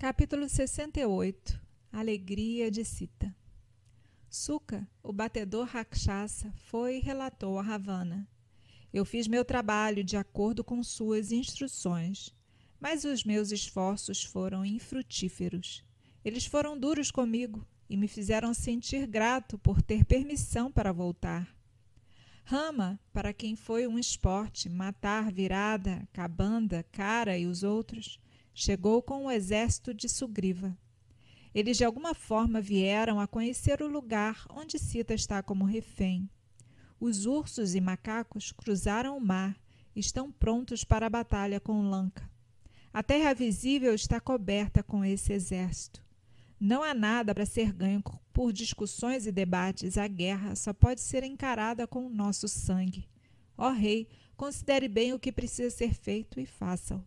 Capítulo 68 Alegria de Sita Suka, o batedor Rakshasa, foi e relatou a Ravana. Eu fiz meu trabalho de acordo com suas instruções, mas os meus esforços foram infrutíferos. Eles foram duros comigo e me fizeram sentir grato por ter permissão para voltar. Rama, para quem foi um esporte matar Virada, Cabanda, Cara e os outros, chegou com o exército de Sugriva. Eles de alguma forma vieram a conhecer o lugar onde Sita está como refém. Os ursos e macacos cruzaram o mar e estão prontos para a batalha com Lanka. A terra visível está coberta com esse exército. Não há nada para ser ganho por discussões e debates. A guerra só pode ser encarada com o nosso sangue. Ó rei, considere bem o que precisa ser feito e faça-o.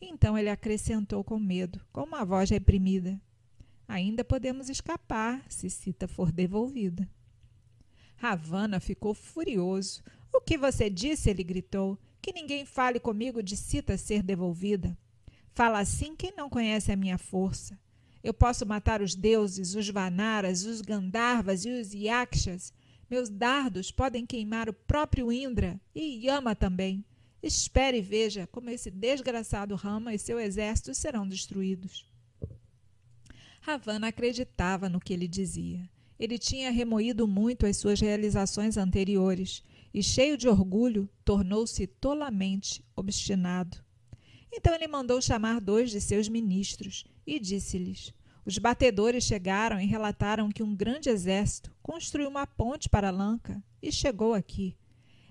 Então ele acrescentou com medo, com uma voz reprimida: Ainda podemos escapar se Cita for devolvida. Ravana ficou furioso. O que você disse? ele gritou. Que ninguém fale comigo de Cita ser devolvida. Fala assim quem não conhece a minha força. Eu posso matar os deuses, os Vanaras, os Gandharvas e os Yakshas. Meus dardos podem queimar o próprio Indra e Yama também. Espere e veja como esse desgraçado Rama e seu exército serão destruídos. Ravana acreditava no que ele dizia. Ele tinha remoído muito as suas realizações anteriores e, cheio de orgulho, tornou-se tolamente obstinado. Então ele mandou chamar dois de seus ministros e disse-lhes: Os batedores chegaram e relataram que um grande exército construiu uma ponte para Lanka e chegou aqui.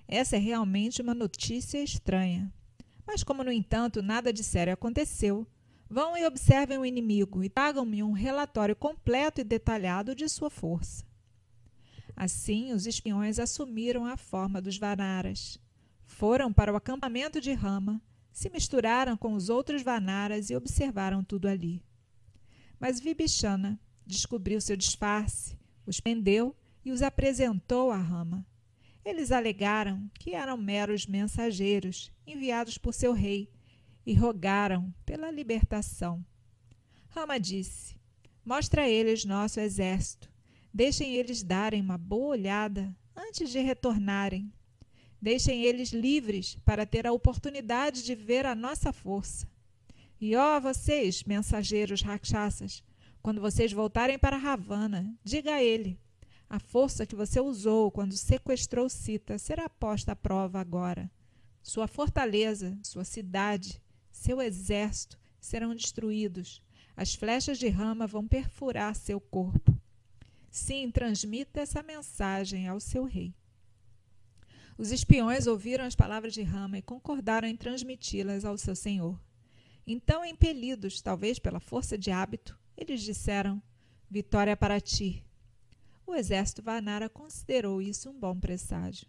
Essa é realmente uma notícia estranha. Mas, como no entanto nada de sério aconteceu, vão e observem o inimigo e tragam-me um relatório completo e detalhado de sua força. Assim, os espiões assumiram a forma dos Vanaras. Foram para o acampamento de Rama, se misturaram com os outros Vanaras e observaram tudo ali. Mas Vibhishana descobriu seu disfarce, os prendeu e os apresentou a Rama. Eles alegaram que eram meros mensageiros enviados por seu rei e rogaram pela libertação. Rama disse: Mostra a eles nosso exército. Deixem eles darem uma boa olhada antes de retornarem. Deixem eles livres para ter a oportunidade de ver a nossa força. E ó vocês, mensageiros rakshasas, quando vocês voltarem para Ravana, diga a ele: a força que você usou quando sequestrou Sita será posta à prova agora. Sua fortaleza, sua cidade, seu exército serão destruídos. As flechas de rama vão perfurar seu corpo. Sim, transmita essa mensagem ao seu rei. Os espiões ouviram as palavras de Rama e concordaram em transmiti-las ao seu senhor. Então, impelidos, talvez pela força de hábito, eles disseram: Vitória para ti, o exército Vanara considerou isso um bom presságio.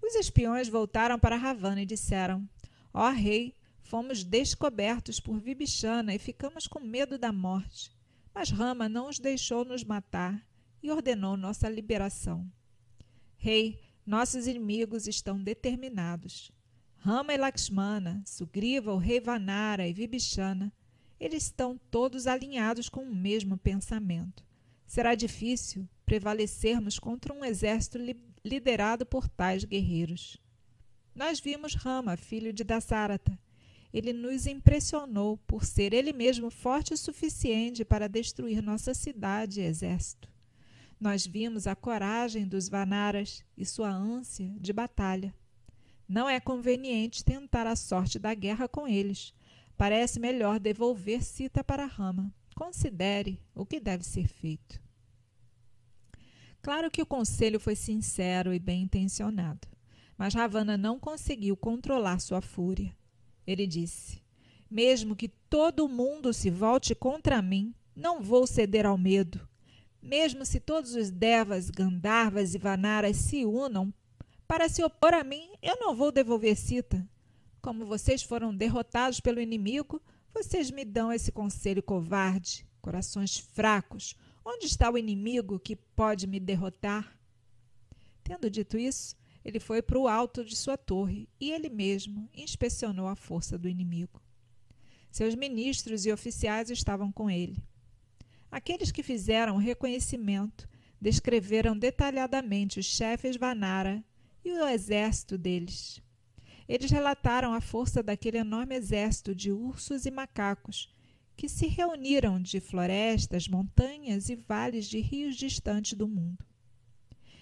Os espiões voltaram para Ravana e disseram: Ó oh, rei, fomos descobertos por Vibhishana e ficamos com medo da morte. Mas Rama não os deixou nos matar e ordenou nossa liberação. Rei, nossos inimigos estão determinados. Rama e Lakshmana, Sugriva, o rei Vanara e Vibhishana, eles estão todos alinhados com o mesmo pensamento. Será difícil prevalecermos contra um exército li liderado por tais guerreiros. Nós vimos Rama, filho de Dasarata. Ele nos impressionou por ser ele mesmo forte o suficiente para destruir nossa cidade e exército. Nós vimos a coragem dos Vanaras e sua ânsia de batalha. Não é conveniente tentar a sorte da guerra com eles. Parece melhor devolver Sita para Rama. Considere o que deve ser feito. Claro que o conselho foi sincero e bem intencionado, mas Ravana não conseguiu controlar sua fúria. Ele disse: Mesmo que todo mundo se volte contra mim, não vou ceder ao medo. Mesmo se todos os Devas, Gandharvas e Vanaras se unam para se opor a mim, eu não vou devolver Sita. Como vocês foram derrotados pelo inimigo, vocês me dão esse conselho covarde, corações fracos, Onde está o inimigo que pode me derrotar? Tendo dito isso, ele foi para o alto de sua torre e ele mesmo inspecionou a força do inimigo. Seus ministros e oficiais estavam com ele. Aqueles que fizeram o reconhecimento descreveram detalhadamente os chefes Vanara e o exército deles. Eles relataram a força daquele enorme exército de ursos e macacos que se reuniram de florestas, montanhas e vales de rios distantes do mundo.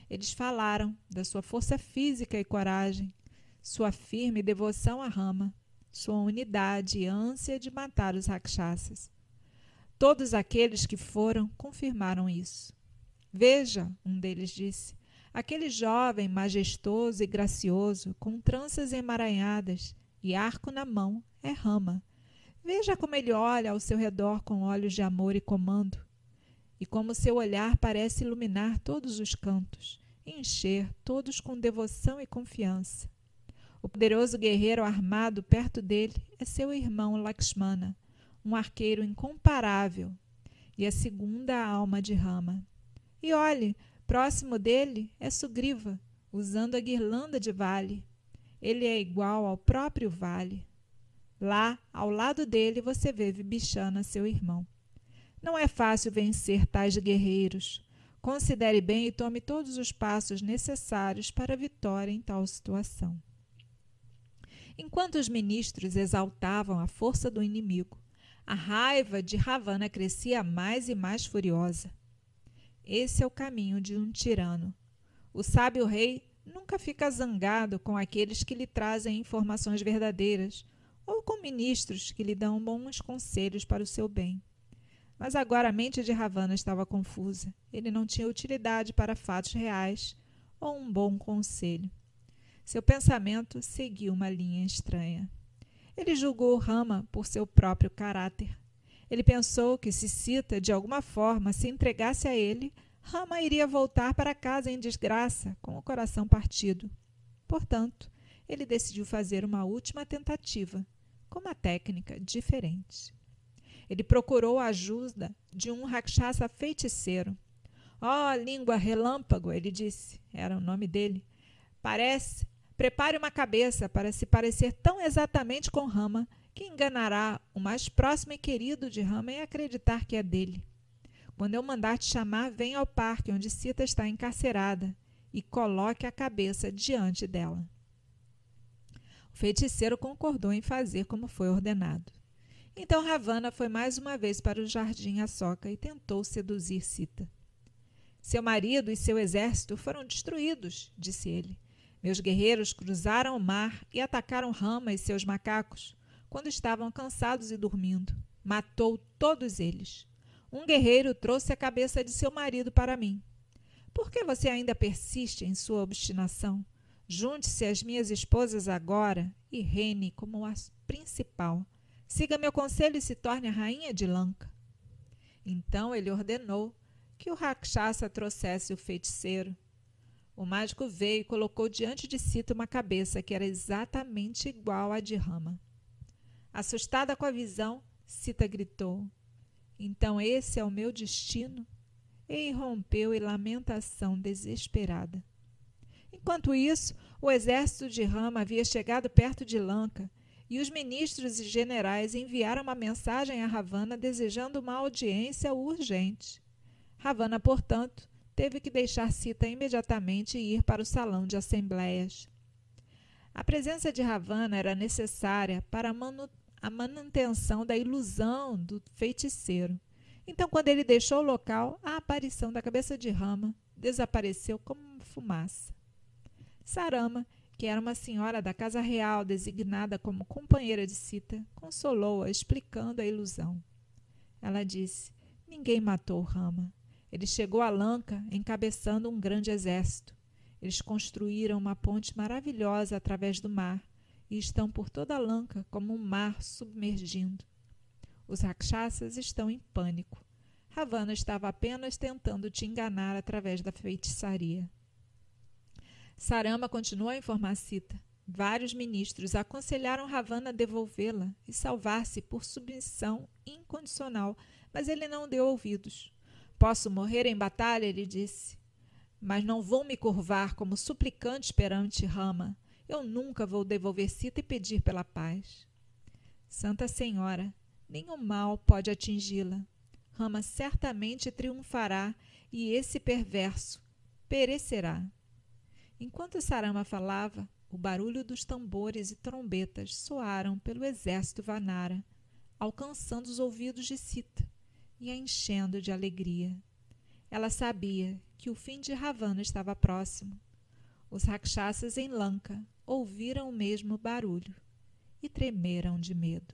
Eles falaram da sua força física e coragem, sua firme devoção à rama, sua unidade e ânsia de matar os rakshasas. Todos aqueles que foram confirmaram isso. Veja, um deles disse, aquele jovem majestoso e gracioso, com tranças emaranhadas e arco na mão, é Rama. Veja como ele olha ao seu redor com olhos de amor e comando, e como seu olhar parece iluminar todos os cantos, encher todos com devoção e confiança. O poderoso guerreiro armado perto dele é seu irmão Lakshmana, um arqueiro incomparável, e a segunda alma de Rama. E olhe, próximo dele é Sugriva, usando a guirlanda de vale. Ele é igual ao próprio vale. Lá, ao lado dele, você vê Vibhishana, seu irmão. Não é fácil vencer tais guerreiros. Considere bem e tome todos os passos necessários para a vitória em tal situação. Enquanto os ministros exaltavam a força do inimigo, a raiva de Ravana crescia mais e mais furiosa. Esse é o caminho de um tirano. O sábio rei nunca fica zangado com aqueles que lhe trazem informações verdadeiras ou com ministros que lhe dão bons conselhos para o seu bem. Mas agora a mente de Ravana estava confusa. Ele não tinha utilidade para fatos reais ou um bom conselho. Seu pensamento seguiu uma linha estranha. Ele julgou Rama por seu próprio caráter. Ele pensou que se Sita, de alguma forma, se entregasse a ele, Rama iria voltar para casa em desgraça, com o coração partido. Portanto, ele decidiu fazer uma última tentativa, com uma técnica diferente. Ele procurou a ajuda de um rakshasa feiticeiro. Ó, oh, língua relâmpago, ele disse, era o nome dele. Parece, prepare uma cabeça para se parecer tão exatamente com Rama que enganará o mais próximo e querido de Rama e acreditar que é dele. Quando eu mandar te chamar, venha ao parque onde Sita está encarcerada e coloque a cabeça diante dela. O feiticeiro concordou em fazer como foi ordenado. Então Ravana foi mais uma vez para o jardim Açoca e tentou seduzir Sita. Seu marido e seu exército foram destruídos, disse ele. Meus guerreiros cruzaram o mar e atacaram Rama e seus macacos quando estavam cansados e dormindo. Matou todos eles. Um guerreiro trouxe a cabeça de seu marido para mim. Por que você ainda persiste em sua obstinação? Junte-se às minhas esposas agora e reine como a principal. Siga meu conselho e se torne a rainha de Lanka. Então ele ordenou que o Rakshasa trouxesse o feiticeiro. O mágico veio e colocou diante de Sita uma cabeça que era exatamente igual à de Rama. Assustada com a visão, Sita gritou: Então esse é o meu destino? E irrompeu em lamentação desesperada. Enquanto isso, o exército de Rama havia chegado perto de Lanka e os ministros e generais enviaram uma mensagem a Ravana desejando uma audiência urgente. Ravana, portanto, teve que deixar Sita imediatamente e ir para o salão de assembleias. A presença de Ravana era necessária para a a manutenção da ilusão do feiticeiro. Então, quando ele deixou o local, a aparição da cabeça de Rama desapareceu como fumaça. Sarama, que era uma senhora da casa real designada como companheira de Sita, consolou-a, explicando a ilusão. Ela disse: Ninguém matou Rama. Ele chegou a Lanka encabeçando um grande exército. Eles construíram uma ponte maravilhosa através do mar e estão por toda a Lanka como um mar submergindo. Os rakshasas estão em pânico. Ravana estava apenas tentando te enganar através da feitiçaria. Sarama continuou a informar Sita. Vários ministros aconselharam Ravana a devolvê-la e salvar-se por submissão incondicional, mas ele não deu ouvidos. Posso morrer em batalha, ele disse, mas não vou me curvar como suplicante perante Rama. Eu nunca vou devolver Sita e pedir pela paz. Santa Senhora, nenhum mal pode atingi-la. Rama certamente triunfará e esse perverso perecerá. Enquanto Sarama falava, o barulho dos tambores e trombetas soaram pelo exército Vanara, alcançando os ouvidos de Sita e a enchendo de alegria. Ela sabia que o fim de Ravana estava próximo. Os rakshasas em Lanka ouviram o mesmo barulho e tremeram de medo.